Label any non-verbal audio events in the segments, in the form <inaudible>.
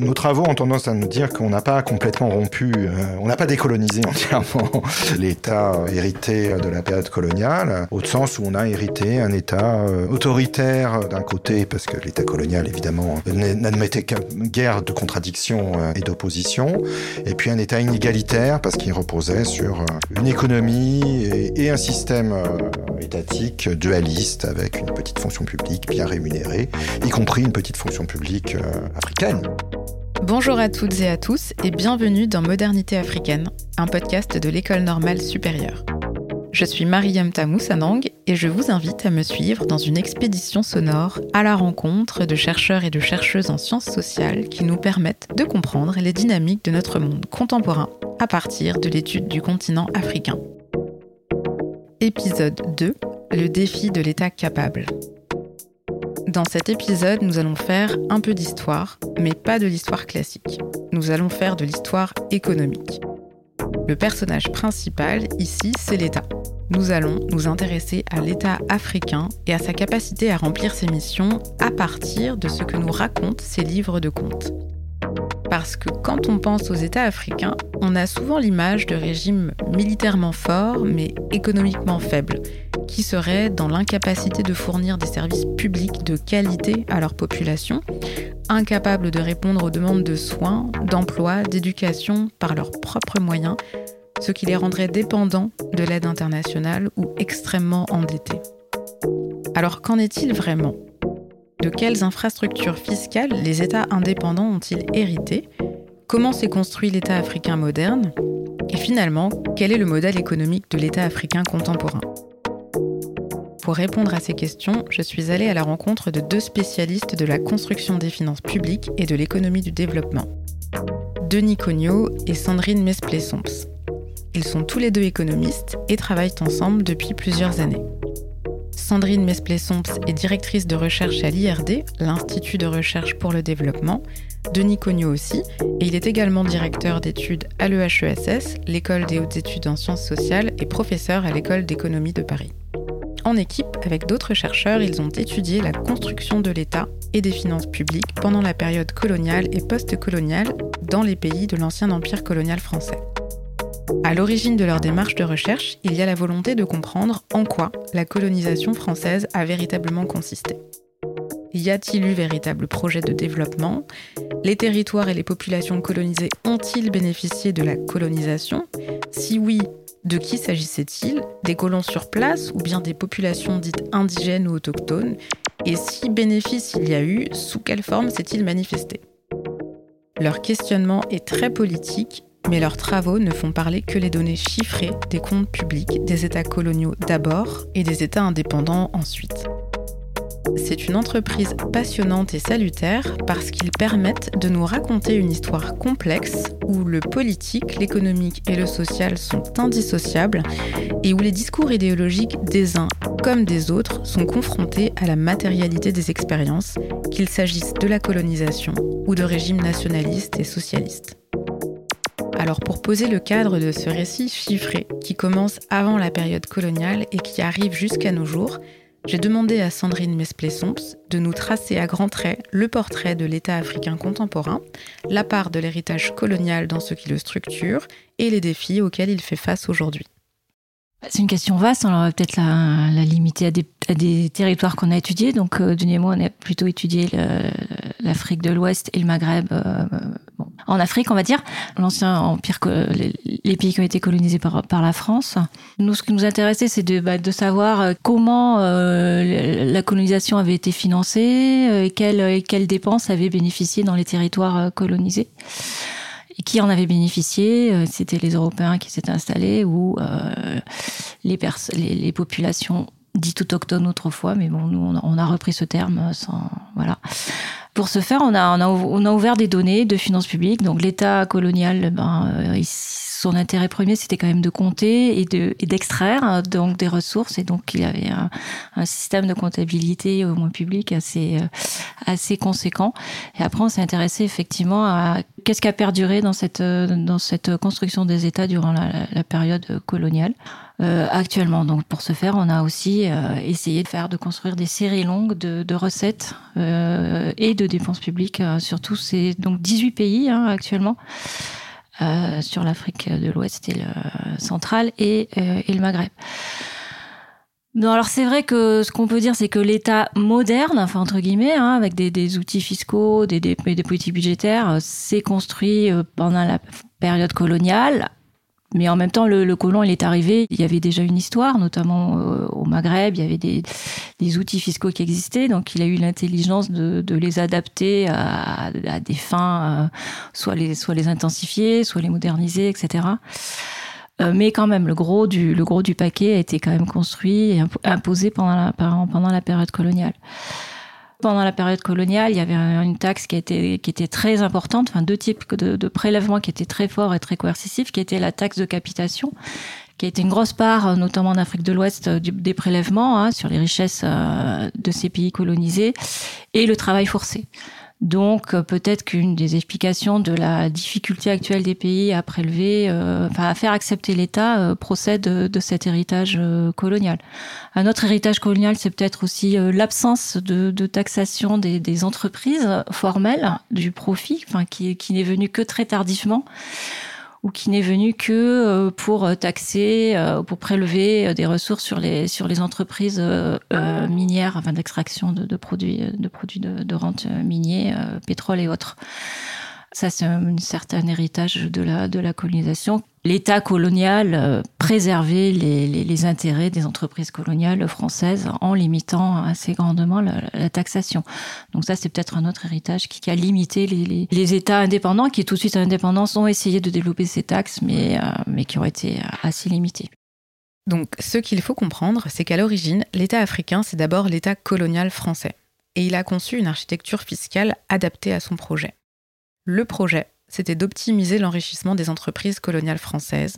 Nos travaux ont tendance à nous dire qu'on n'a pas complètement rompu, euh, on n'a pas décolonisé <laughs> entièrement l'État hérité de la période coloniale, au sens où on a hérité un État euh, autoritaire d'un côté, parce que l'État colonial, évidemment, n'admettait guerre de contradiction euh, et d'opposition, et puis un État inégalitaire, parce qu'il reposait sur une économie et un système étatique dualiste avec une petite fonction publique bien rémunérée, y compris une petite fonction publique africaine. Bonjour à toutes et à tous et bienvenue dans Modernité africaine, un podcast de l'École normale supérieure. Je suis Mariam Tamoussanang et je vous invite à me suivre dans une expédition sonore à la rencontre de chercheurs et de chercheuses en sciences sociales qui nous permettent de comprendre les dynamiques de notre monde contemporain à partir de l'étude du continent africain. Épisode 2 Le défi de l'État capable. Dans cet épisode, nous allons faire un peu d'histoire, mais pas de l'histoire classique. Nous allons faire de l'histoire économique. Le personnage principal ici, c'est l'État. Nous allons nous intéresser à l'État africain et à sa capacité à remplir ses missions à partir de ce que nous racontent ses livres de contes. Parce que quand on pense aux États africains, on a souvent l'image de régimes militairement forts mais économiquement faibles, qui seraient dans l'incapacité de fournir des services publics de qualité à leur population, incapables de répondre aux demandes de soins, d'emploi, d'éducation par leurs propres moyens, ce qui les rendrait dépendants de l'aide internationale ou extrêmement endettés. Alors qu'en est-il vraiment? De quelles infrastructures fiscales les États indépendants ont-ils hérité? Comment s'est construit l'État africain moderne? Et finalement, quel est le modèle économique de l'État africain contemporain? Pour répondre à ces questions, je suis allée à la rencontre de deux spécialistes de la construction des finances publiques et de l'économie du développement. Denis Cognot et Sandrine Mesplé-Somps. Ils sont tous les deux économistes et travaillent ensemble depuis plusieurs années. Sandrine Mesplé-Somps est directrice de recherche à l'IRD, l'Institut de recherche pour le développement, Denis Cognot aussi, et il est également directeur d'études à l'EHESS, l'école des hautes études en sciences sociales, et professeur à l'école d'économie de Paris. En équipe, avec d'autres chercheurs, ils ont étudié la construction de l'État et des finances publiques pendant la période coloniale et post-coloniale dans les pays de l'ancien empire colonial français. À l'origine de leur démarche de recherche, il y a la volonté de comprendre en quoi la colonisation française a véritablement consisté. Y a-t-il eu véritable projet de développement? Les territoires et les populations colonisées ont-ils bénéficié de la colonisation? Si oui, de qui s'agissait-il? Des colons sur place ou bien des populations dites indigènes ou autochtones? Et si bénéfice il y a eu, sous quelle forme s'est-il manifesté? Leur questionnement est très politique mais leurs travaux ne font parler que les données chiffrées des comptes publics des États coloniaux d'abord et des États indépendants ensuite. C'est une entreprise passionnante et salutaire parce qu'ils permettent de nous raconter une histoire complexe où le politique, l'économique et le social sont indissociables et où les discours idéologiques des uns comme des autres sont confrontés à la matérialité des expériences, qu'il s'agisse de la colonisation ou de régimes nationalistes et socialistes. Alors pour poser le cadre de ce récit chiffré qui commence avant la période coloniale et qui arrive jusqu'à nos jours, j'ai demandé à Sandrine Mesplé-Somps de nous tracer à grands traits le portrait de l'État africain contemporain, la part de l'héritage colonial dans ce qui le structure et les défis auxquels il fait face aujourd'hui. C'est une question vaste, on va peut-être la, limiter à des, territoires qu'on a étudiés. Donc, euh, Denis et moi, on a plutôt étudié l'Afrique de l'Ouest et le Maghreb. Euh, en Afrique, on va dire, l'ancien empire, les, pays qui ont été colonisés par, par la France. Nous, ce qui nous intéressait, c'est de, bah, de savoir euh, comment la colonisation avait été financée, et quelles, quelles dépenses avaient bénéficié dans les territoires colonisés qui en avait bénéficié euh, C'était les Européens qui s'étaient installés ou euh, les, populations dites autochtones autrefois, mais bon, nous, on a, repris ce terme sans. Voilà. Pour ce faire, on a, on a, ouvert des données de finances publiques. Donc, l'État colonial, ben, euh, son intérêt premier, c'était quand même de compter et de d'extraire hein, donc des ressources. Et donc, il avait un, un, système de comptabilité au moins public assez euh, assez conséquent. Et après, on s'est intéressé effectivement à qu'est-ce qui a perduré dans cette dans cette construction des États durant la, la période coloniale. Euh, actuellement. Donc pour ce faire, on a aussi euh, essayé de faire, de construire des séries longues de, de recettes euh, et de dépenses publiques sur tous ces donc 18 pays hein, actuellement. Sur l'Afrique de l'Ouest et le central et, et le Maghreb. Alors c'est vrai que ce qu'on peut dire, c'est que l'État moderne, enfin entre guillemets, hein, avec des, outils fiscaux, des, des, des politiques budgétaires, s'est construit pendant la période coloniale mais en même temps, le, le, colon, il est arrivé, il y avait déjà une histoire, notamment euh, au Maghreb, il y avait des, des, outils fiscaux qui existaient, donc il a eu l'intelligence de, de, les adapter à, à des fins, euh, soit, les, soit les intensifier, soit les moderniser, etc. Euh, mais quand même, le gros, du, le gros du paquet a été quand même construit et imposé pendant la, pendant la période coloniale. Pendant la période coloniale, il y avait une taxe qui était, qui était très importante, enfin deux types de, prélèvements qui étaient très forts et très coercitifs, qui était la taxe de capitation, qui a été une grosse part, notamment en Afrique de l'Ouest, des prélèvements hein, sur les richesses euh, de ces pays colonisés, et le travail forcé. Donc euh, peut-être qu'une des explications de la difficulté actuelle des pays à prélever, euh, enfin à faire accepter l'État, euh, procède de, cet héritage euh, colonial. Un autre héritage colonial, c'est peut-être aussi euh, l'absence de, taxation des, entreprises formelles du profit, enfin qui n'est venu que très tardivement ou qui n'est venu que euh, pour taxer, euh, pour prélever euh, des ressources sur les sur les entreprises minières, enfin d'extraction de, de, produits de produits de, de rente miniers, pétrole et autres. Ça, c'est un certain héritage de la, de la colonisation. L'État colonial euh, préservait les, intérêts des entreprises coloniales françaises en limitant assez grandement la, taxation. Donc ça, c'est peut-être un autre héritage qui, a limité les, États indépendants, qui tout de suite à l'indépendance ont essayé de développer ces taxes, mais, euh, mais qui ont été assez limités. Donc ce qu'il faut comprendre, c'est qu'à l'origine, l'État africain, c'est d'abord l'État colonial français. Et il a conçu une architecture fiscale adaptée à son projet. Le projet, c'était d'optimiser l'enrichissement des entreprises coloniales françaises,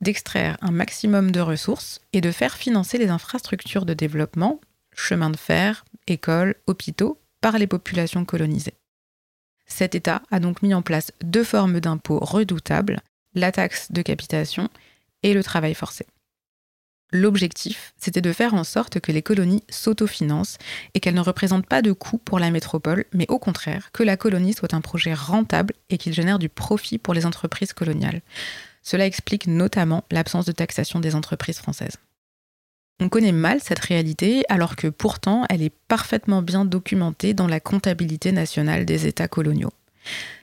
d'extraire un maximum de ressources et de faire financer les infrastructures de développement, chemins de fer, écoles, hôpitaux, par les populations colonisées. Cet État a donc mis en place deux formes d'impôts redoutables, la taxe de capitation et le travail forcé. L'objectif, c'était de faire en sorte que les colonies s'autofinancent et qu'elles ne représentent pas de coûts pour la métropole, mais au contraire, que la colonie soit un projet rentable et qu'il génère du profit pour les entreprises coloniales. Cela explique notamment l'absence de taxation des entreprises françaises. On connaît mal cette réalité alors que pourtant elle est parfaitement bien documentée dans la comptabilité nationale des États coloniaux.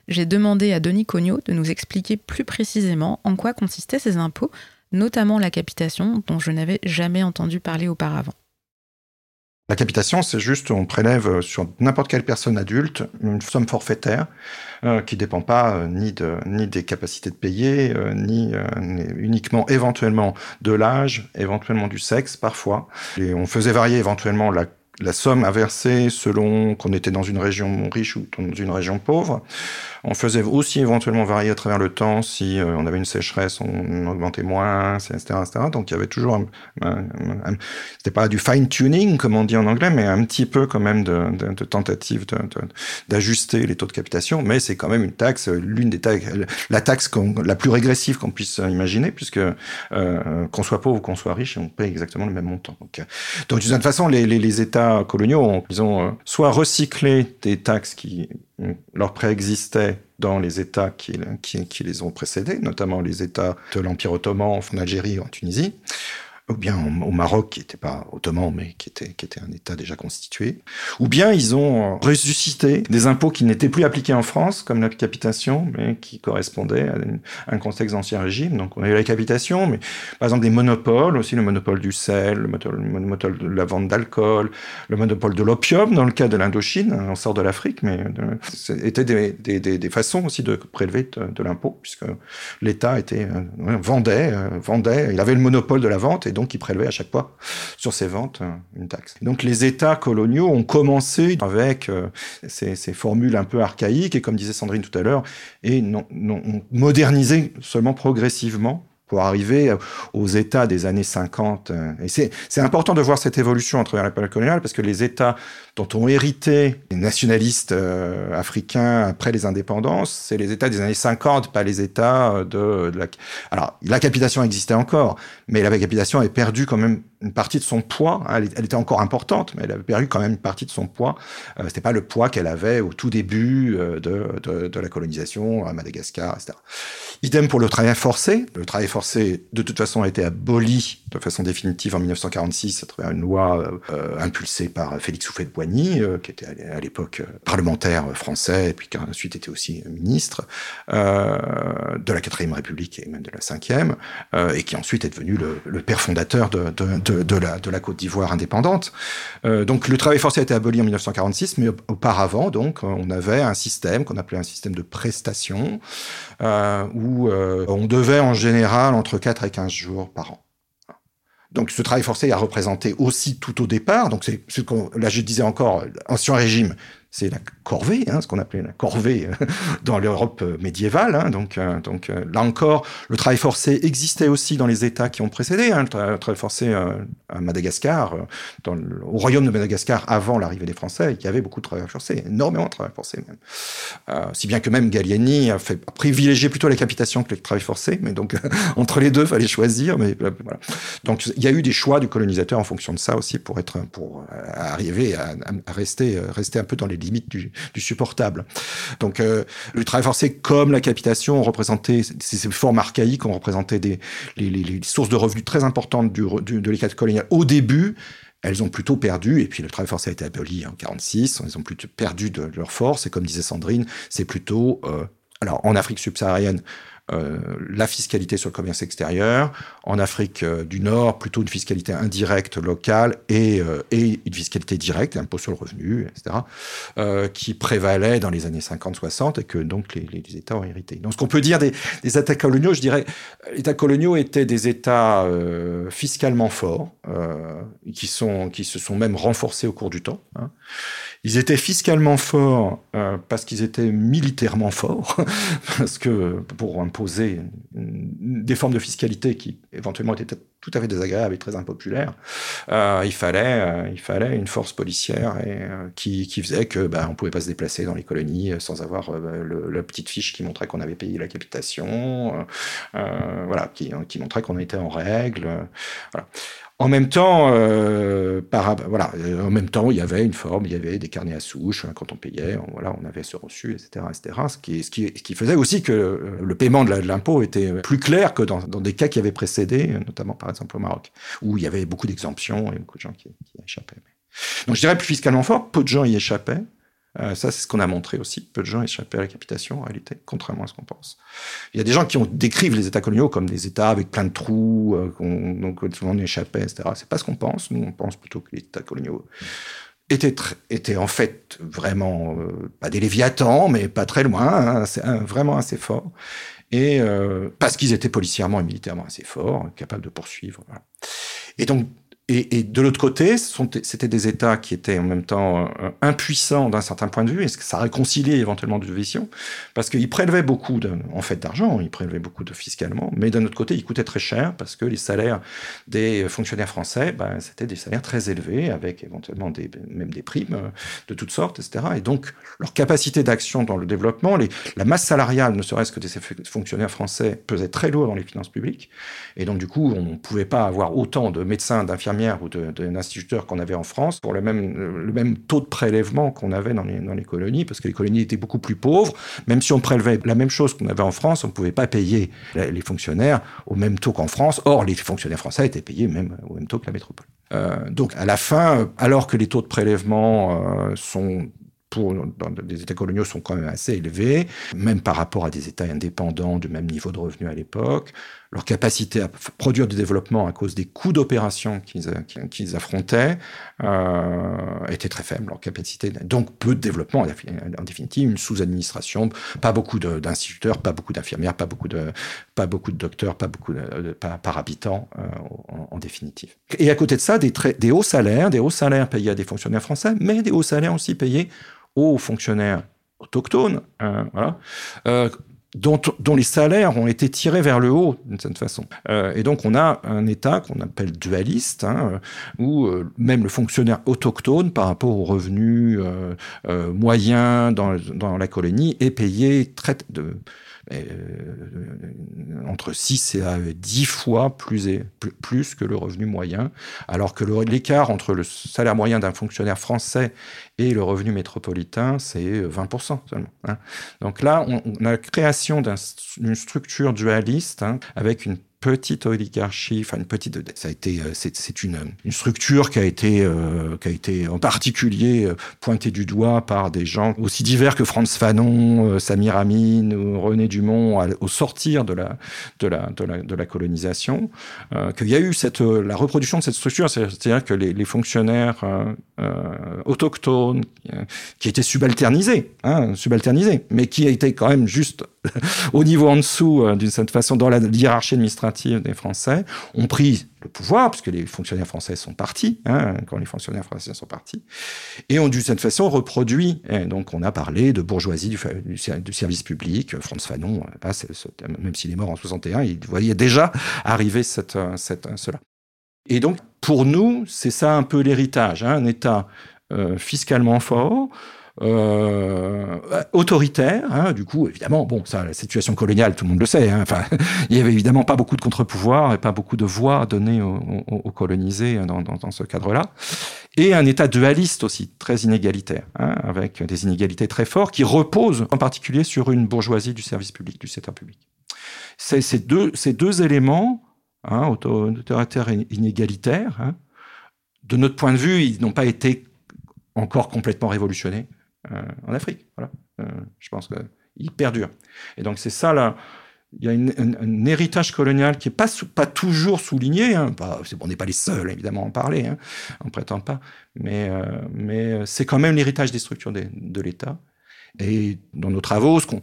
J'ai demandé à Denis Cognot de nous expliquer plus précisément en quoi consistaient ces impôts notamment la capitation, dont je n'avais jamais entendu parler auparavant. La capitation, c'est juste, on prélève sur n'importe quelle personne adulte une somme forfaitaire euh, qui ne dépend pas euh, ni, de, ni des capacités de payer, euh, ni uniquement éventuellement de l'âge, éventuellement du sexe parfois. Et on faisait varier éventuellement la la somme à verser selon qu'on était dans une région riche ou dans une région pauvre. On faisait aussi éventuellement varier à travers le temps si euh, on avait une sécheresse, on augmentait moins, etc., etc. Donc il y avait toujours un, c'était pas du fine tuning comme on dit en anglais, mais un petit peu quand même de, de, tentative d'ajuster les taux de capitation. Mais c'est quand même une taxe, l'une des taxes, la taxe la plus régressive qu'on puisse imaginer, puisque euh, qu'on soit pauvre ou qu'on soit riche, on paye exactement le même montant. Donc, donc d'une certaine façon, les États coloniaux ont, ils ont euh, soit recyclé des taxes qui leur préexistaient dans les États qui, qui, qui, les ont précédés, notamment les États de l'Empire ottoman en Algérie en Tunisie, ou bien au Maroc, qui n'était pas ottoman, mais qui était, qui était un État déjà constitué, ou bien ils ont ressuscité des impôts qui n'étaient plus appliqués en France, comme la capitation, mais qui correspondaient à, un contexte d'ancien régime. Donc on a eu la capitation, mais par exemple des monopoles, aussi le monopole du sel, le monopole de la vente d'alcool, le monopole de l'opium, dans le cas de l'Indochine, on sort de l'Afrique, mais c'était des, des, façons aussi de prélever de, l'impôt, puisque l'État était, euh, vendait, euh, vendait, il avait le monopole de la vente, donc ils prélevaient à chaque fois sur ces ventes une taxe. Donc les États coloniaux ont commencé avec ces, ces, formules un peu archaïques et comme disait Sandrine tout à l'heure, et non, ont modernisé seulement progressivement pour arriver aux États des années 50. Et c'est important de voir cette évolution à travers la période coloniale parce que les États dont ont hérité les nationalistes euh, africains après les indépendances, c'est les États des années 50, pas les États de, de la... Alors, la capitation existait encore, mais la capitation avait perdu quand même une partie de son poids. Hein. Elle, était encore importante, mais elle avait perdu quand même une partie de son poids. Euh, C'était pas le poids qu'elle avait au tout début euh, de, de, la colonisation à Madagascar, etc. Idem pour le travail forcé. Le travail forcé, de toute façon, a été aboli de façon définitive en 1946 à travers une loi euh, impulsée par Félix Houphouët-Boigny, euh, qui était à l'époque parlementaire français et puis qui ensuite était aussi ministre de la quatrième République et même de la cinquième, et qui ensuite est devenu le, père fondateur de, de, la, Côte d'Ivoire indépendante. donc le travail forcé a été aboli en 1946, mais auparavant, donc, on avait un système qu'on appelait un système de prestation, où on devait en général entre 4 et 15 jours par an. Donc ce travail forcé a représenté aussi tout au départ, donc c'est ce là je disais encore, ancien régime, c'est la corvée, hein, ce qu'on appelait la corvée euh, <laughs> dans l'Europe euh, médiévale. Hein, donc, euh, donc là encore, le travail forcé existait aussi dans les États qui ont précédé. Hein, le, travail forcé à Madagascar, au royaume de Madagascar, avant l'arrivée des Français, il y avait beaucoup de travail forcé, énormément de travail forcé même. Si bien que même Gallieni a, fait, a privilégié plutôt la capitation que le travail forcé, mais donc <laughs> entre les deux, il fallait choisir. Mais voilà. Donc il y a eu des choix du colonisateur en fonction de ça aussi pour être, pour arriver à, à rester, rester un peu dans les limites du, supportable. Donc euh, le travail forcé comme la capitation ont représenté ces formes archaïques ont représenté des les, sources de revenus très importantes du, de l'éclat colonial au début elles ont plutôt perdu, et puis le travail forcé a été aboli en 46, elles ont plutôt perdu de leur force, et comme disait Sandrine, c'est plutôt, euh, alors en Afrique subsaharienne, euh, la fiscalité sur le commerce extérieur. En Afrique euh, du Nord, plutôt une fiscalité indirecte locale et, euh, une fiscalité directe, impôt sur le revenu, etc., qui prévalait dans les années 50-60 et que donc les, États ont hérité. Donc ce qu'on peut dire des, États coloniaux, je dirais, les États coloniaux étaient des États fiscalement forts, qui, se sont même renforcés au cours du temps. Hein. Ils étaient fiscalement forts parce qu'ils étaient militairement forts, <laughs> parce que pour des formes de fiscalité qui éventuellement étaient tout à fait désagréables et très impopulaires, euh, il fallait euh, il fallait une force policière euh, qui, qui faisait que ben, on pouvait pas se déplacer dans les colonies sans avoir la petite fiche qui montrait qu'on avait payé la capitation, voilà, qui, qui montrait qu'on était en règle. En même temps, euh, voilà, en même temps, il y avait une forme, il y avait des carnets à souche hein, quand on payait, on, voilà, on avait ce reçu, etc., etc. Ce qui, faisait aussi que euh, le paiement de l'impôt était plus clair que dans, dans, des cas qui avaient précédé, notamment par exemple au Maroc, où il y avait beaucoup d'exemptions et beaucoup de gens qui, qui échappaient. Donc je dirais plus fiscalement fort, peu de gens y échappaient. Euh, ça, c'est ce qu'on a montré aussi. Peu de gens échappaient à la capitation, en réalité, contrairement à ce qu'on pense. Il y a des gens qui décrivent les États coloniaux comme des États avec plein de trous, euh, qu'on, donc on échappait, etc. C'est pas ce qu'on pense. Nous, on pense plutôt que les États coloniaux étaient, en fait vraiment, euh, pas des léviathans, mais pas très loin, hein, vraiment assez forts. Et euh, parce qu'ils étaient policièrement et militairement assez forts, capables de poursuivre. Et donc, et, de l'autre côté, c'était des États qui étaient en même temps euh, impuissants d'un certain point de vue, et ça réconciliait éventuellement deux visions, parce qu'ils prélevaient beaucoup en fait d'argent, ils prélevaient beaucoup de fiscalement, mais d'un autre côté, ils coûtaient très cher, parce que les salaires des fonctionnaires français, ben, c'était des salaires très élevés, avec éventuellement même des primes euh, de toutes sortes, etc. Et donc, leur capacité d'action dans le développement, la masse salariale, ne serait-ce que des fonctionnaires français, pesait très lourd dans les finances publiques, et donc du coup, on ne pouvait pas avoir autant de médecins, ou d'instituteurs qu'on avait en France pour le même, le même taux de prélèvement qu'on avait dans les, dans les colonies, parce que les colonies étaient beaucoup plus pauvres. Même si on prélevait la même chose qu'on avait en France, on ne pouvait pas payer les fonctionnaires au même taux qu'en France. Or, les fonctionnaires français étaient payés même au même taux que la métropole. Euh, donc, à la fin, alors que les taux de prélèvement euh, sont pour dans des États coloniaux sont quand même assez élevés, même par rapport à des États indépendants de même niveau de revenus à l'époque. Leur capacité à produire du développement à cause des coûts d'opération qu'ils affrontaient euh, était très faible. Leur capacité, donc peu de développement en définitive, une sous-administration, pas beaucoup d'instituteurs, pas beaucoup d'infirmières, pas beaucoup de pas beaucoup de docteurs, pas beaucoup de, par, habitant euh, en, définitive. Et à côté de ça, des, des hauts salaires, des hauts salaires payés à des fonctionnaires français, mais des hauts salaires aussi payés aux fonctionnaires autochtones, hein, voilà, euh, dont, dont, les salaires ont été tirés vers le haut d'une certaine façon. Euh, et donc on a un État qu'on appelle dualiste, hein, où euh, même le fonctionnaire autochtone, par rapport aux revenus moyens dans, dans, la colonie, est payé très, de, euh, entre 6 et 10 fois plus, que le revenu moyen, alors que l'écart entre le salaire moyen d'un fonctionnaire français et le revenu métropolitain, c'est 20% seulement. Hein. Donc là, on, a la création d'une structure dualiste hein, avec une petite oligarchie, enfin une petite, ça a été, euh, c'est une, une, structure qui a été, euh, qui a été en particulier euh, pointée du doigt par des gens aussi divers que Franz Fanon, Samir Amin ou René Dumont au sortir de la, de la, de la, colonisation, qu'il y a eu cette, la reproduction de cette structure, c'est-à-dire que les, les fonctionnaires autochtones qui étaient subalternisés, hein, subalternisés, mais qui étaient quand même juste <laughs> au niveau en dessous, d'une certaine façon, dans la hiérarchie administrative des Français ont pris le pouvoir, puisque les fonctionnaires français sont partis, hein, quand les fonctionnaires français sont partis, et ont d'une certaine façon reproduit. donc on a parlé de bourgeoisie du, service public. Franz Fanon, même s'il est mort en 61, il voyait déjà arriver cette, cela. Et donc pour nous, c'est ça un peu l'héritage, hein, un État euh, fiscalement fort, euh, autoritaire. Hein, du coup, évidemment, bon, ça, la situation coloniale, tout le monde le sait. Hein, enfin, <laughs> il y avait évidemment pas beaucoup de contre-pouvoirs et pas beaucoup de voix données aux, aux, colonisés dans, dans, ce cadre-là. Et un État dualiste aussi, très inégalitaire, hein, avec des inégalités très fortes qui reposent en particulier sur une bourgeoisie du service public, du secteur public. Ces deux, ces deux éléments, hein, autoritaire et inégalitaire, hein, de notre point de vue, ils n'ont pas été encore complètement révolutionnés. Euh, en Afrique. Voilà. Euh, je pense qu'il perdure. Et donc c'est ça là. Il y a un, héritage colonial qui n'est pas, toujours souligné. Hein. on n'est pas les seuls, évidemment, à en parler. Hein. On ne prétend pas. Mais, euh, c'est quand même l'héritage des structures de, de l'État. Et dans nos travaux, ce qu'on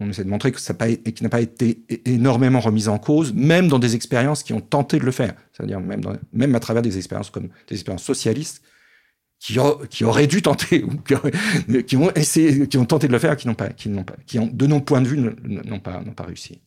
on essaie de montrer que ça n'a pas été énormément remis en cause, même dans des expériences qui ont tenté de le faire. C'est-à-dire même, même à travers des expériences comme des expériences socialistes qui, auraient dû tenter, qui, ont tenté de le faire, qui n'ont pas, de nos points de vue, n'ont pas réussi.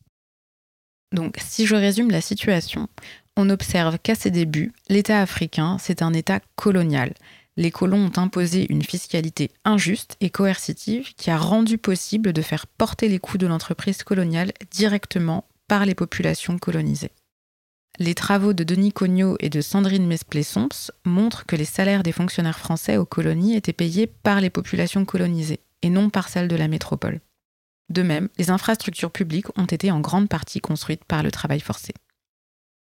Donc, si je résume la situation, on observe qu'à ses débuts, l'État africain, c'est un État colonial. Les colons ont imposé une fiscalité injuste et coercitive qui a rendu possible de faire porter les coûts de l'entreprise coloniale directement par les populations colonisées. Les travaux de Denis Cognot et de Sandrine Mesplé-Somps montrent que les salaires des fonctionnaires français aux colonies étaient payés par les populations colonisées et non par celles de la métropole. De même, les infrastructures publiques ont été en grande partie construites par le travail forcé.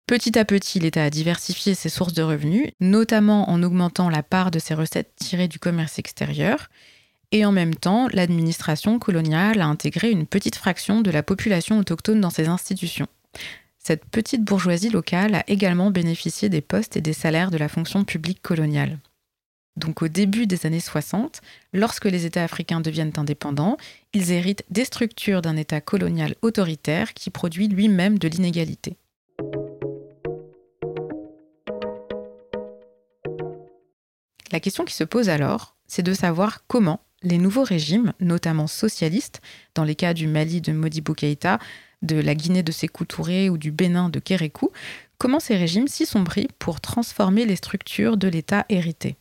Petit à petit, l'État a diversifié ses sources de revenus, notamment en augmentant la part de ses recettes tirées du commerce extérieur, et en même temps, l'administration coloniale a intégré une petite fraction de la population autochtone dans ses institutions. Cette petite bourgeoisie locale a également bénéficié des postes et des salaires de la fonction publique coloniale. Donc au début des années 60, lorsque les États africains deviennent indépendants, ils héritent des structures d'un État colonial autoritaire qui produit lui-même de l'inégalité. La question qui se pose alors, c'est de savoir comment les nouveaux régimes, notamment socialistes, dans les cas du Mali de Modibo Keïta, de la Guinée de Sékou Touré ou du Bénin de Kérékou, comment ces régimes s'y sont pris pour transformer les structures de l'État hérité.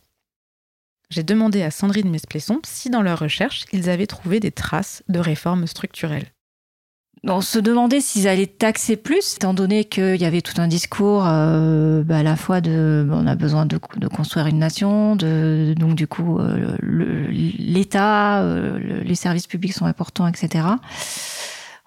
J'ai demandé à Sandrine Mesplesson si dans leur recherche, ils avaient trouvé des traces de réformes structurelles. On se demandait s'ils allaient taxer plus, étant donné qu'il y avait tout un discours euh, bah, à la fois de on a besoin de, construire une nation, de, donc du coup euh, l'État, euh, les services publics sont importants, etc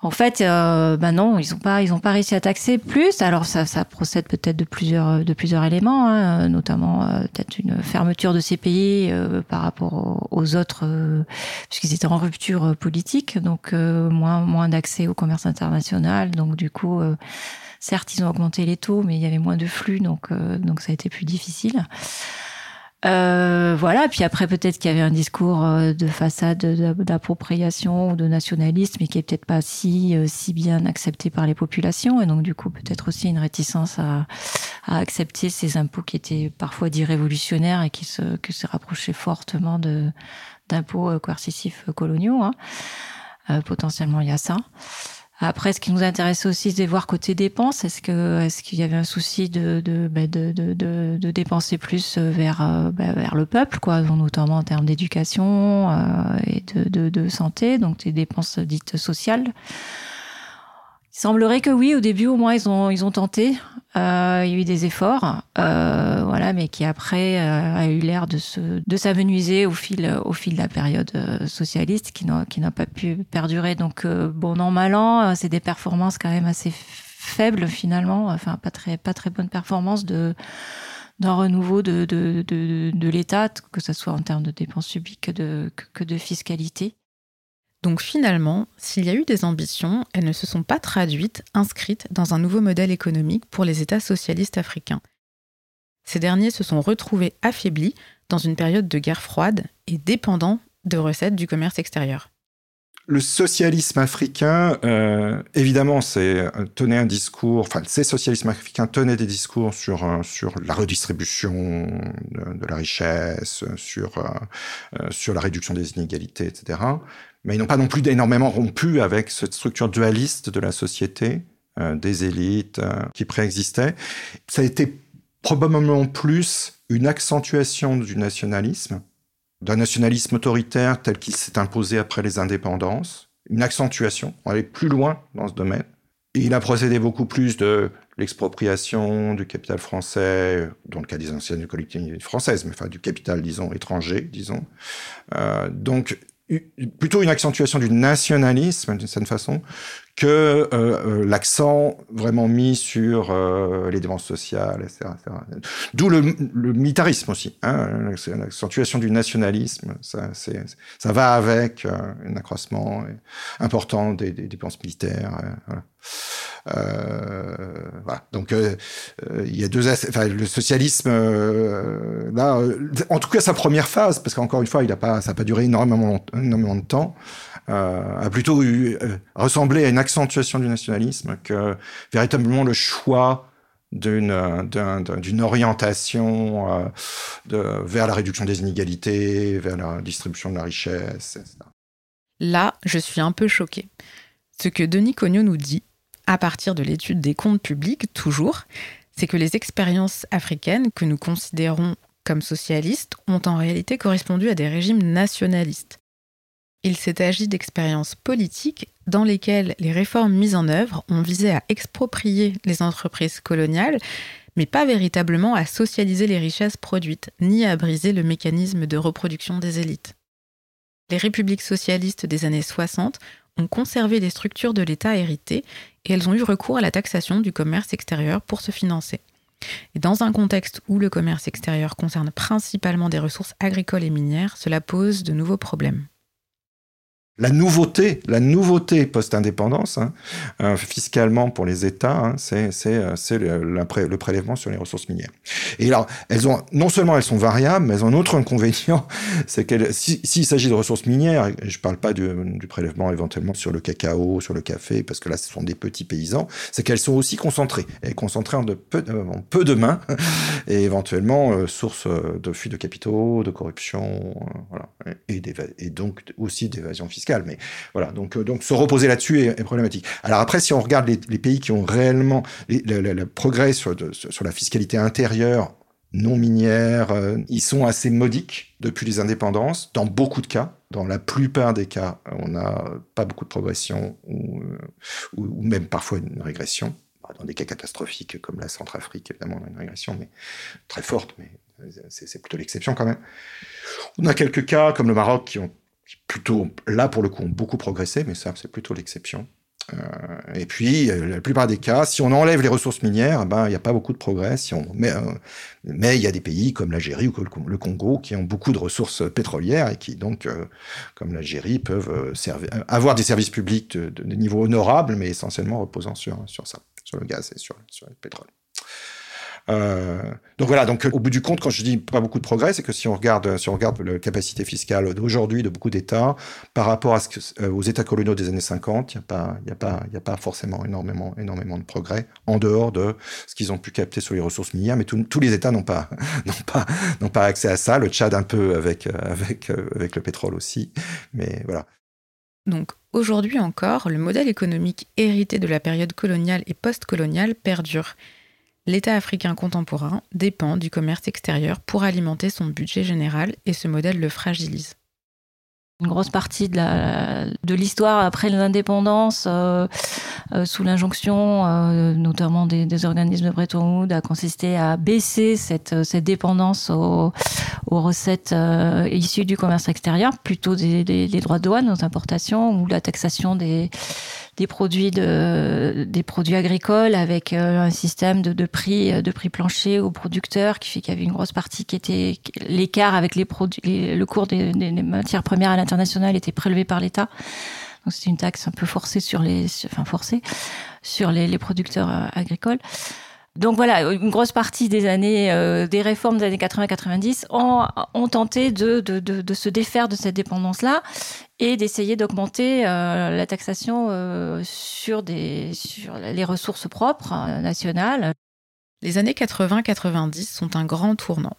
En fait, euh, bah non, ils n'ont pas, ils ont pas réussi à taxer plus. Alors ça, ça procède peut-être de plusieurs, de plusieurs éléments, hein, notamment euh, peut-être une fermeture de ces pays euh, par rapport aux, autres, euh, puisqu'ils étaient en rupture politique, donc moins, moins d'accès au commerce international. Donc du coup, certes, ils ont augmenté les taux, mais il y avait moins de flux, donc donc ça a été plus difficile. Euh, voilà, puis après peut-être qu'il y avait un discours euh, de façade d'appropriation ou de nationalisme, mais qui est peut-être pas si euh, si bien accepté par les populations, et donc du coup peut-être aussi une réticence à, à, accepter ces impôts qui étaient parfois dits révolutionnaires et qui se que se rapprochaient fortement de d'impôts coercitifs coloniaux. Hein. potentiellement, il y a ça. Après, ce qui nous intéressait aussi, c'est de voir côté dépenses. Est-ce que est-ce qu'il y avait un souci de de, bah, de, de, de, dépenser plus vers euh, bah, vers le peuple, quoi, notamment en termes d'éducation euh, et de santé, donc des dépenses dites sociales. Il semblerait que oui, au début au moins ils ont ils ont tenté. Euh, il y a eu des efforts, euh, voilà, mais qui après euh, a eu l'air de se de s'amenuiser au fil au fil de la période euh, socialiste, qui n'a qui n'a pas pu perdurer. Donc euh, bon an mal an, c'est des performances quand même assez faibles finalement, enfin pas très pas très bonne performance de d'un renouveau de de de, de l'État, que ce soit en termes de dépenses publiques que de que de fiscalité. Donc finalement, s'il y a eu des ambitions, elles ne se sont pas traduites, inscrites dans un nouveau modèle économique pour les États socialistes africains. Ces derniers se sont retrouvés affaiblis dans une période de guerre froide et dépendants de recettes du commerce extérieur. Le socialisme africain, euh, évidemment, c'est tenait un discours. Enfin, ces socialismes africains tenaient des discours sur euh, la redistribution de, la richesse, euh, sur la réduction des inégalités, etc mais ils n'ont pas non plus énormément rompu avec cette structure dualiste de la société, euh, des élites euh, qui préexistaient. Ça a été probablement plus une accentuation du nationalisme, d'un nationalisme autoritaire tel qu'il s'est imposé après les indépendances, une accentuation, on allait plus loin dans ce domaine. Et il a procédé beaucoup plus de l'expropriation du capital français, dans le cas des anciennes collectivités françaises, mais enfin du capital, disons, étranger, disons. Euh, donc, plutôt une accentuation du nationalisme d'une certaine façon que euh, euh, l'accent vraiment mis sur euh, les dépenses sociales, etc. etc. D'où le, le, militarisme aussi. Hein, L'accentuation du nationalisme, ça, ça va avec euh, un accroissement important des, des dépenses militaires. Euh, voilà. Donc euh, euh, il y a deux enfin le socialisme euh, là en tout cas sa première phase parce qu'encore une fois il a pas ça n'a pas duré énormément de temps a plutôt ressemblé à une accentuation du nationalisme que véritablement le choix d'une d'une orientation vers la réduction des inégalités, vers la distribution de la richesse. Là, je suis un peu choquée. Ce que Denis Cognot nous dit, à partir de l'étude des comptes publics, toujours, c'est que les expériences africaines que nous considérons comme socialistes ont en réalité correspondu à des régimes nationalistes. Il s'est agi d'expériences politiques dans lesquelles les réformes mises en œuvre ont visé à exproprier les entreprises coloniales, mais pas véritablement à socialiser les richesses produites, ni à briser le mécanisme de reproduction des élites. Les républiques socialistes des années 60 ont conservé les structures de l'État héritées et elles ont eu recours à la taxation du commerce extérieur pour se financer. Et dans un contexte où le commerce extérieur concerne principalement des ressources agricoles et minières, cela pose de nouveaux problèmes la nouveauté, la nouveauté post-indépendance, hein, euh, fiscalement pour les États, hein, c'est euh, le, prélèvement sur les ressources minières. Et alors, elles ont non seulement elles sont variables, mais elles ont un autre inconvénient, <laughs> c'est qu'elles, s'il si, s'agit de ressources minières, je parle pas du, prélèvement éventuellement sur le cacao, sur le café, parce que là, ce sont des petits paysans, c'est qu'elles sont aussi concentrées, et concentrées en, de peu, de mains, <laughs> et éventuellement euh, source de fuite de capitaux, de corruption, euh, et donc aussi d'évasion fiscale Mais voilà, donc, euh, donc se reposer là-dessus est, problématique. Alors après, si on regarde les, pays qui ont réellement le, progrès sur, la fiscalité intérieure non minière, euh, ils sont assez modiques depuis les indépendances, dans beaucoup de cas. Dans la plupart des cas, on n'a pas beaucoup de progression ou, euh, même parfois une régression. Bah, dans des cas catastrophiques comme la Centrafrique, évidemment, on a une régression, mais très forte, mais c'est plutôt l'exception quand même. On a quelques cas comme le Maroc qui ont plutôt, là pour le coup, ont beaucoup progressé, mais ça c'est plutôt l'exception. Euh, Et puis, la plupart des cas, si on enlève les ressources minières, ben il n'y a pas beaucoup de progrès. Si on mais mais il y a des pays comme l'Algérie ou le Congo qui ont beaucoup de ressources pétrolières et qui donc, comme l'Algérie, peuvent servir, avoir des services publics de, de, niveau honorable, mais essentiellement reposant sur sur ça, sur le gaz et sur, sur le pétrole. Euh, donc voilà, donc au bout du compte, quand je dis pas beaucoup de progrès, c'est que si on regarde, si on regarde la capacité fiscale d'aujourd'hui de beaucoup d'États par rapport euh, aux États coloniaux des années 50, il n'y a pas, y a pas, y a pas forcément énormément, énormément de progrès en dehors de ce qu'ils ont pu capter sur les ressources minières. Mais tous les États n'ont pas, <laughs> pas, n'ont pas accès à ça. Le Tchad un peu avec, avec, avec le pétrole aussi. Mais voilà. Donc aujourd'hui encore, le modèle économique hérité de la période coloniale et post-coloniale perdure l'État africain contemporain dépend du commerce extérieur pour alimenter son budget général et ce modèle le fragilise. Une grosse partie de l'histoire après l'indépendance, euh, euh, sous l'injonction euh, notamment des, organismes de Bretton Woods, a consisté à baisser cette, dépendance aux, recettes issues du commerce extérieur, plutôt des, des droits de douane aux importations ou la taxation des, des produits de, des produits agricoles avec euh, un système de, de, prix de prix plancher aux producteurs qui fait qu'il y avait une grosse partie qui était l'écart avec les produits le cours des, des matières premières à l'international était prélevé par l'État. Donc c'est une taxe un peu forcée sur les enfin forcée sur les, les producteurs euh, agricoles. Donc voilà, une grosse partie des années, euh, des réformes des années 80-90 ont, tenté de, se défaire de cette dépendance-là et d'essayer d'augmenter euh, la taxation euh, sur, sur les ressources propres nationales. Les années 80-90 sont un grand tournant.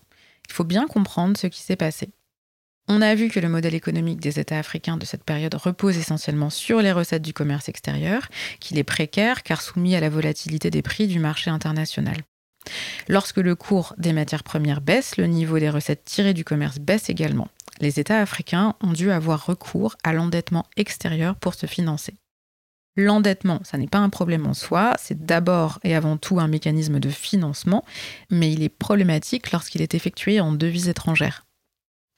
Il faut bien comprendre ce qui s'est passé. On a vu que le modèle économique des États africains de cette période repose essentiellement sur les recettes du commerce extérieur, qu'il est précaire car soumis à la volatilité des prix du marché international. Lorsque le cours des matières premières baisse, le niveau des recettes tirées du commerce baisse également. Les États africains ont dû avoir recours à l'endettement extérieur pour se financer. L'endettement, ça n'est pas un problème en soi, c'est d'abord et avant tout un mécanisme de financement, mais il est problématique lorsqu'il est effectué en devises étrangères.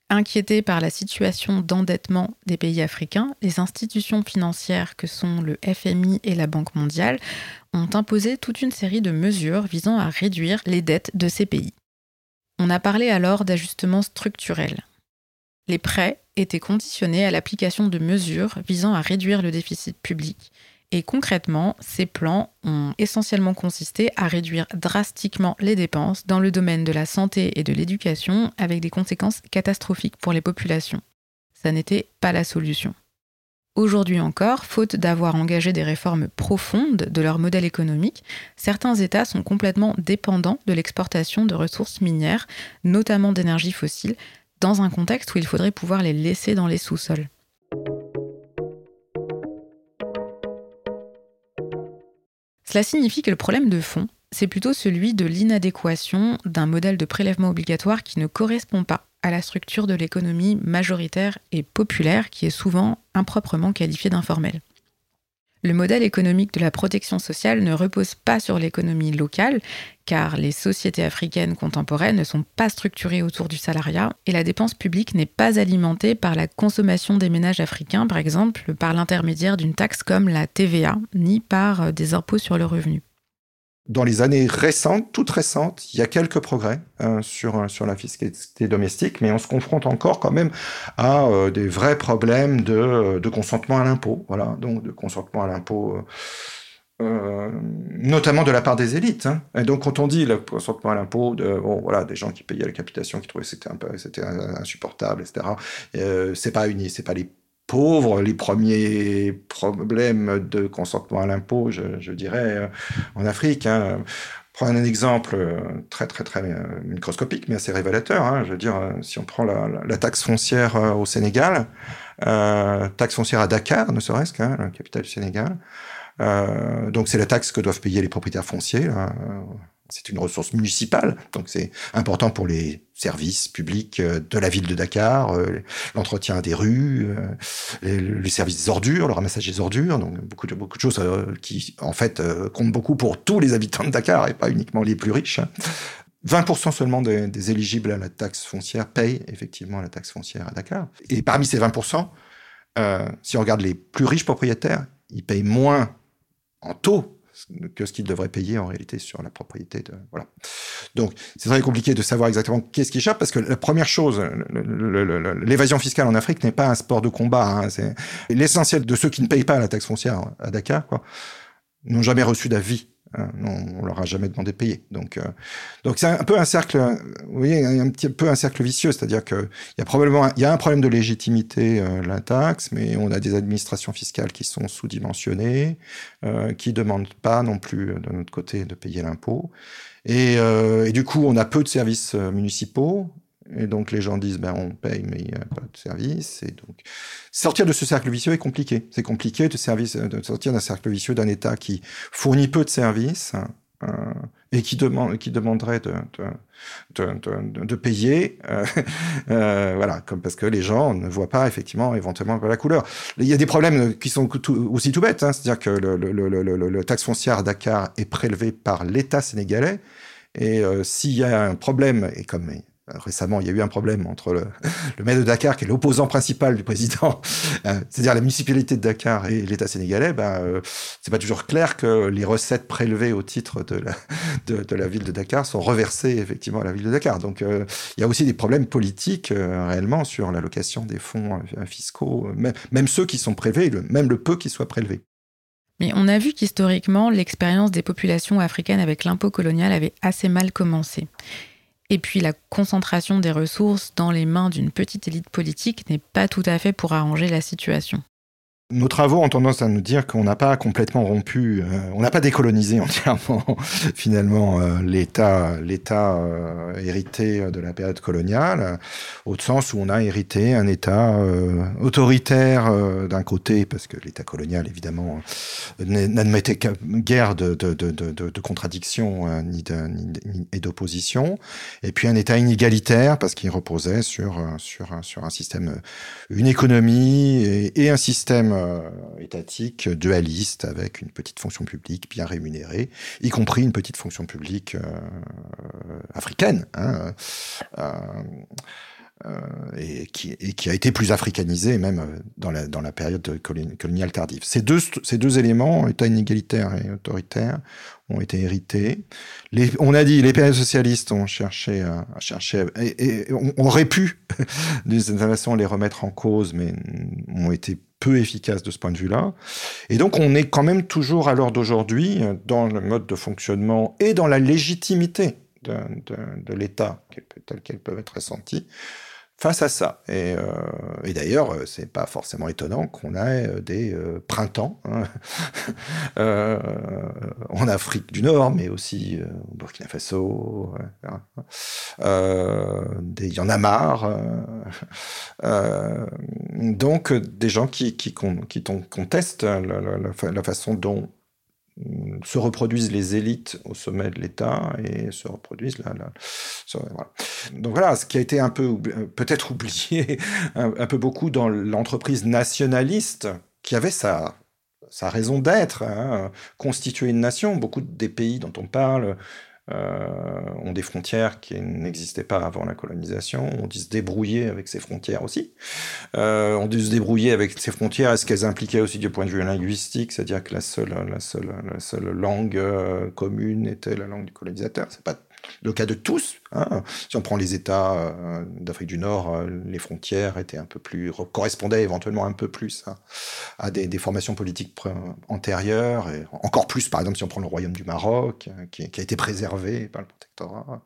Inquiétés par la situation d'endettement des pays africains, les institutions financières que sont le FMI et la Banque mondiale ont imposé toute une série de mesures visant à réduire les dettes de ces pays. On a parlé alors d'ajustement structurel. Les prêts étaient conditionnés à l'application de mesures visant à réduire le déficit public et concrètement, ces plans ont essentiellement consisté à réduire drastiquement les dépenses dans le domaine de la santé et de l'éducation avec des conséquences catastrophiques pour les populations. Ça n'était pas la solution. Aujourd'hui encore, faute d'avoir engagé des réformes profondes de leur modèle économique, certains États sont complètement dépendants de l'exportation de ressources minières, notamment d'énergie fossile, dans un contexte où il faudrait pouvoir les laisser dans les sous-sols. Cela signifie que le problème de fond, c'est plutôt celui de l'inadéquation d'un modèle de prélèvement obligatoire qui ne correspond pas à la structure de l'économie majoritaire et populaire qui est souvent improprement qualifiée d'informelle. Le modèle économique de la protection sociale ne repose pas sur l'économie locale, car les sociétés africaines contemporaines ne sont pas structurées autour du salariat et la dépense publique n'est pas alimentée par la consommation des ménages africains, par exemple par l'intermédiaire d'une taxe comme la TVA, ni par euh, des impôts sur le revenu dans les années récentes, toutes récentes, il y a quelques progrès euh, sur, euh, sur la fiscalité domestique, mais on se confronte encore quand même à euh, des vrais problèmes de, de consentement à l'impôt. Voilà, donc de consentement à l'impôt. Euh, notamment de la part des élites. Hein. Et donc, quand on dit le consentement à l'impôt, de, bon, voilà, des gens qui payaient la capitation, qui trouvaient que c'était insupportable, etc. Euh, c'est pas uni, c'est pas les pauvres, les premiers problèmes de consentement à l'impôt, je, dirais, euh, en Afrique. Hein. Un exemple euh, très très très euh, microscopique, mais assez révélateur. Hein. Je veux dire, si on prend la, taxe foncière au Sénégal, taxe foncière à Dakar, ne serait-ce qu'un, la capitale du Sénégal. donc c'est la taxe que doivent payer les propriétaires fonciers. C'est une ressource municipale, donc c'est important pour les services publics euh, de la ville de Dakar, euh, l'entretien des rues, euh, le service des ordures, le ramassage des ordures, donc beaucoup de, beaucoup de choses qui, en fait, comptent beaucoup pour tous les habitants de Dakar et pas uniquement les plus riches. 20% seulement des, éligibles à la taxe foncière payent effectivement la taxe foncière à Dakar. Et parmi ces 20%, si on regarde les plus riches propriétaires, ils payent moins en taux que ce qu'ils devraient payer en réalité sur la propriété. De, voilà. Donc, c'est très compliqué de savoir exactement qu'est-ce qui échappe, parce que la première chose, l'évasion fiscale en Afrique n'est pas un sport de combat. Hein, l'essentiel de ceux qui ne payent pas la taxe foncière à Dakar, n'ont jamais reçu d'avis Hein, on, leur a jamais demandé de payer. Donc, euh, donc c'est un peu un cercle, vous voyez, un petit peu un cercle vicieux, c'est-à-dire qu'il y a probablement, il y a un problème de légitimité euh, la taxe, mais on a des administrations fiscales qui sont sous-dimensionnées, euh, qui demandent pas non plus de notre côté de payer l'impôt, et, euh, et, du coup on a peu de services municipaux. Et donc les gens disent ben on paye mais il n'y a pas de service et donc sortir de ce cercle vicieux est compliqué. C'est compliqué de, service, de sortir d'un cercle vicieux d'un État qui fournit peu de services euh, et qui demande qui demanderait de de, de, de payer euh, <laughs> euh, voilà comme parce que les gens ne voient pas effectivement éventuellement la couleur. Il y a des problèmes qui sont aussi tout bêtes, hein, c'est-à-dire que le, le, le, le, taxe foncière à Dakar est prélevé par l'État sénégalais et euh, s'il y a un problème et comme récemment, il y a eu un problème entre <laughs> le, maire de Dakar, qui est l'opposant principal du président, <laughs> euh, c'est-à-dire la municipalité de Dakar et l'État sénégalais, ben, euh, c'est pas toujours clair que les recettes prélevées au titre <laughs> de la, ville de Dakar sont reversées effectivement à la ville de Dakar. Donc, euh, il y a aussi des problèmes politiques euh, réellement sur l'allocation des fonds euh, fiscaux, même, ceux qui sont prélevés, le, même le peu qui soit prélevé. Mais on a vu qu'historiquement, l'expérience des populations africaines avec l'impôt colonial avait assez mal commencé. Et puis la concentration des ressources dans les mains d'une petite élite politique n'est pas tout à fait pour arranger la situation. Nos travaux ont tendance à nous dire qu'on n'a pas complètement rompu, euh, on n'a pas décolonisé <laughs> entièrement finalement euh, l'État, l'État euh, hérité de la période coloniale, au sens où on a hérité un État autoritaire d'un côté, parce que l'État colonial évidemment n'admettait guère de, de, de, de, de contradiction euh, ni, et d'opposition, et puis un État inégalitaire parce qu'il reposait sur un système, une économie et un système euh, étatique dualiste avec une petite fonction publique bien rémunérée, y compris une petite fonction publique euh, africaine. Hein, euh, et, qui, a été plus africanisée même dans la, période coloniale tardive. Ces deux, éléments, État inégalitaire et autoritaire, ont été hérités. On a dit les périodes socialistes ont cherché à, à on, aurait pu <laughs> d'une certaine façon les remettre en cause, mais ont été peu efficace de ce point de vue-là. Et donc, on est quand même toujours à l'heure d'aujourd'hui dans le mode de fonctionnement et dans la légitimité de, de, l'État tel qu'elles peuvent être ressenties face à ça. Et, euh, et d'ailleurs, euh, c'est pas forcément étonnant qu'on ait euh, des euh, printemps hein, <laughs> euh, en Afrique du Nord, mais aussi euh, au Burkina Faso. Il y en a marre. donc, des gens qui, qui, qui contestent la, la, la façon dont se reproduisent les élites au sommet de l'État et se reproduisent là. Donc voilà, ce qui a été un peu peut-être oublié <laughs> un, peu beaucoup dans l'entreprise nationaliste qui avait sa, sa raison d'être, hein, constituer une nation. Beaucoup des pays dont on parle, euh, ont des frontières qui n'existaient pas avant la colonisation, on dit se débrouiller avec ces frontières aussi. Euh, on dit se débrouiller avec ces frontières, est-ce qu'elles impliquaient aussi du point de vue linguistique, c'est-à-dire que la seule, la seule, la seule langue euh, commune était la langue du colonisateur C'est pas le cas de tous. Hein. Si on prend les États euh, d'Afrique du Nord, euh, les frontières étaient un peu plus correspondaient éventuellement un peu plus à, des, formations politiques antérieures, encore plus, par exemple, si on prend le Royaume du Maroc, euh, qui, a été préservé par le protectorat.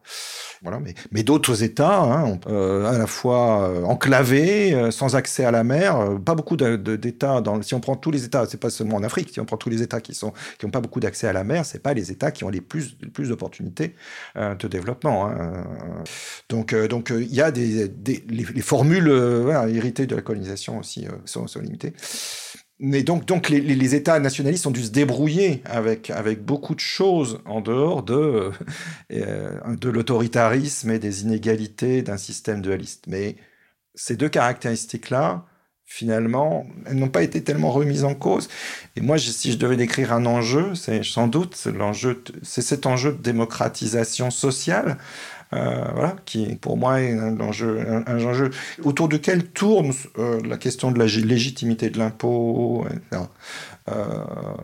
Voilà, mais, d'autres États, hein, à la fois enclavés, sans accès à la mer, pas beaucoup d'États. Si on prend tous les États, c'est pas seulement en Afrique. Si on prend tous les États qui n'ont pas beaucoup d'accès à la mer, c'est pas les États qui ont les plus plus d'opportunités de développement. Hein. Donc, euh, donc, il y a des, des les, les, formules euh, héritées de la colonisation aussi euh, sont, limitées. Mais donc, donc les, les, États nationalistes ont dû se débrouiller avec, avec beaucoup de choses en dehors de, de l'autoritarisme et des inégalités d'un système dualiste. Mais ces deux caractéristiques-là, finalement, elles n'ont pas été tellement remises en cause. Et moi, si je devais décrire un enjeu, c'est sans doute l'enjeu, c'est cet enjeu de démocratisation sociale voilà, qui pour moi est un enjeu, un, enjeu autour duquel tourne la question de la légitimité de l'impôt, etc.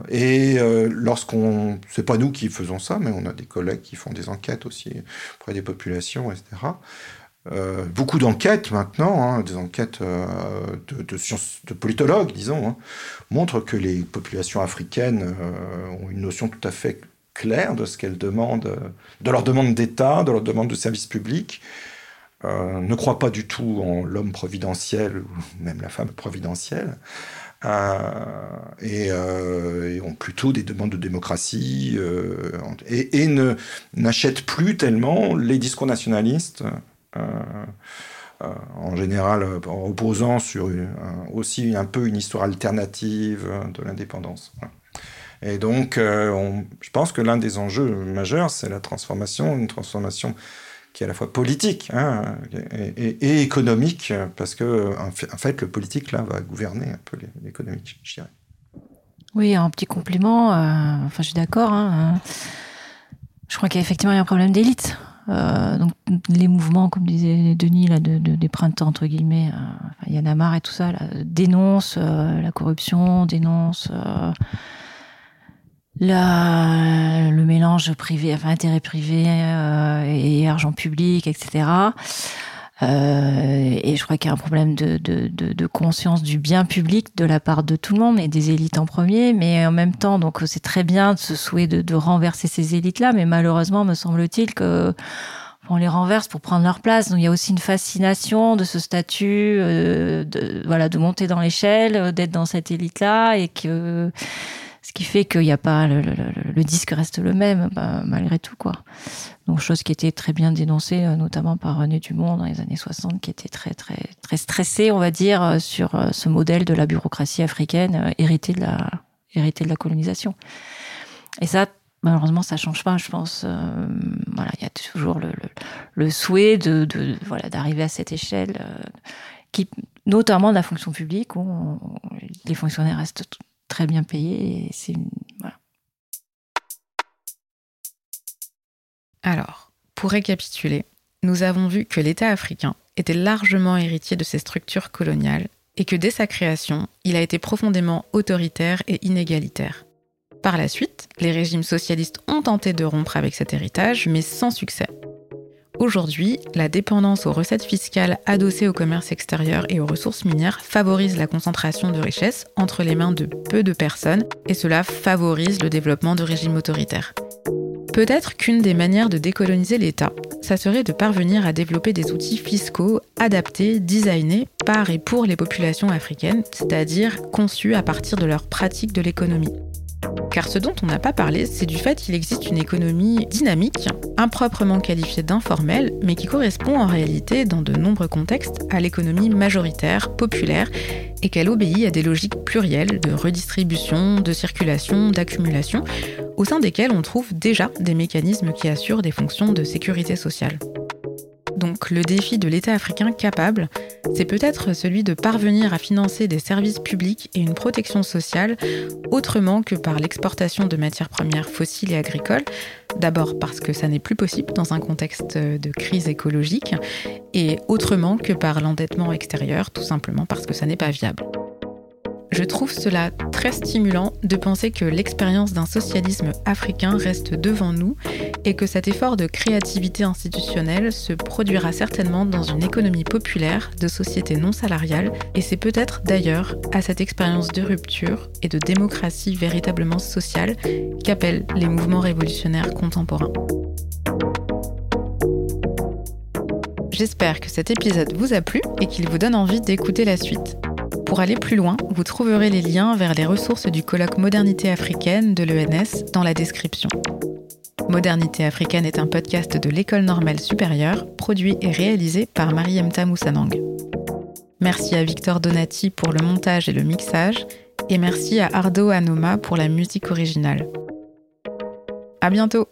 et lorsqu'on, c'est pas nous qui faisons ça, mais on a des collègues qui font des enquêtes aussi auprès des populations, etc. Euh, beaucoup d'enquêtes maintenant, hein, des enquêtes euh, de, sciences, de politologues, disons, hein, montrent que les populations africaines euh, ont une notion tout à fait claire de ce qu'elles demandent, de leur demande d'État, de leur demande de services publics, ne croient pas du tout en l'homme providentiel ou <laughs> même la femme providentielle. Et, ont plutôt des demandes de démocratie et n'achètent plus tellement les discours nationalistes euh, euh, en général en reposant sur aussi un peu une histoire alternative de l'indépendance. Et donc, euh, je pense que l'un des enjeux majeurs, c'est la transformation, une transformation qui est à la fois politique hein, et, économique, parce que en fait, le politique là va gouverner un peu l'économique, je dirais. Oui, un petit compliment. enfin, je suis d'accord. Hein, je crois qu'il y a effectivement un problème d'élite. Euh, donc les mouvements, comme disait Denis, là, de, des printemps entre guillemets, euh, Yann Amar et tout ça, là, dénoncent euh, la corruption, dénoncent la, le mélange privé, enfin intérêt privé et argent public, etc. Euh, et je crois qu'il y a un problème de, de, de, de, conscience du bien public de la part de tout le monde et des élites en premier. Mais en même temps, donc c'est très bien de ce souhait de, renverser ces élites-là, mais malheureusement, me semble-t-il que on les renverse pour prendre leur place. Donc il y a aussi une fascination de ce statut, euh, de, voilà, de monter dans l'échelle, d'être dans cette élite-là, et que ce qui fait qu'il n'y a pas le, disque reste le même bah, malgré tout quoi. Donc chose qui était très bien dénoncée euh, notamment par René Dumont dans les années 60 qui était très très très stressé on va dire euh, sur euh, ce modèle de la bureaucratie africaine hérité de la hérité de la colonisation. Et ça malheureusement ça change pas je pense voilà il y a toujours le, souhait de voilà d'arriver à cette échelle qui notamment de la fonction publique où les fonctionnaires restent très bien payé. Alors, pour récapituler, nous avons vu que l'État africain était largement héritier de ses structures coloniales et que dès sa création, il a été profondément autoritaire et inégalitaire. Par la suite, les régimes socialistes ont tenté de rompre avec cet héritage, mais sans succès. Aujourd'hui, la dépendance aux recettes fiscales adossées au commerce extérieur et aux ressources minières favorise la concentration de richesses entre les mains de peu de personnes et cela favorise le développement de régimes autoritaires. Peut-être qu'une des manières de décoloniser l'État, ça serait de parvenir à développer des outils fiscaux adaptés, designés par et pour les populations africaines, c'est-à-dire conçus à partir de leurs pratiques de l'économie. Car ce dont on n'a pas parlé, c'est du fait qu'il existe une économie dynamique, improprement qualifiée d'informelle, mais qui correspond en réalité, dans de nombreux contextes, à l'économie majoritaire, populaire, et qu'elle obéit à des logiques plurielles de redistribution, de circulation, d'accumulation, au sein desquelles on trouve déjà des mécanismes qui assurent des fonctions de sécurité sociale. Donc le défi de l'État africain capable, c'est peut-être celui de parvenir à financer des services publics et une protection sociale autrement que par l'exportation de matières premières fossiles et agricoles, d'abord parce que ça n'est plus possible dans un contexte de crise écologique, et autrement que par l'endettement extérieur, tout simplement parce que ça n'est pas viable. Je trouve cela très stimulant de penser que l'expérience d'un socialisme africain reste devant nous et que cet effort de créativité institutionnelle se produira certainement dans une économie populaire de société non salariale et c'est peut-être d'ailleurs à cette expérience de rupture et de démocratie véritablement sociale qu'appellent les mouvements révolutionnaires contemporains. J'espère que cet épisode vous a plu et qu'il vous donne envie d'écouter la suite. Pour aller plus loin, vous trouverez les liens vers les ressources du colloque Modernité africaine de l'ENS dans la description. Modernité africaine est un podcast de l'École normale supérieure, produit et réalisé par Marie-Emta Moussanang. Merci à Victor Donati pour le montage et le mixage, et merci à Ardo Anoma pour la musique originale. À bientôt!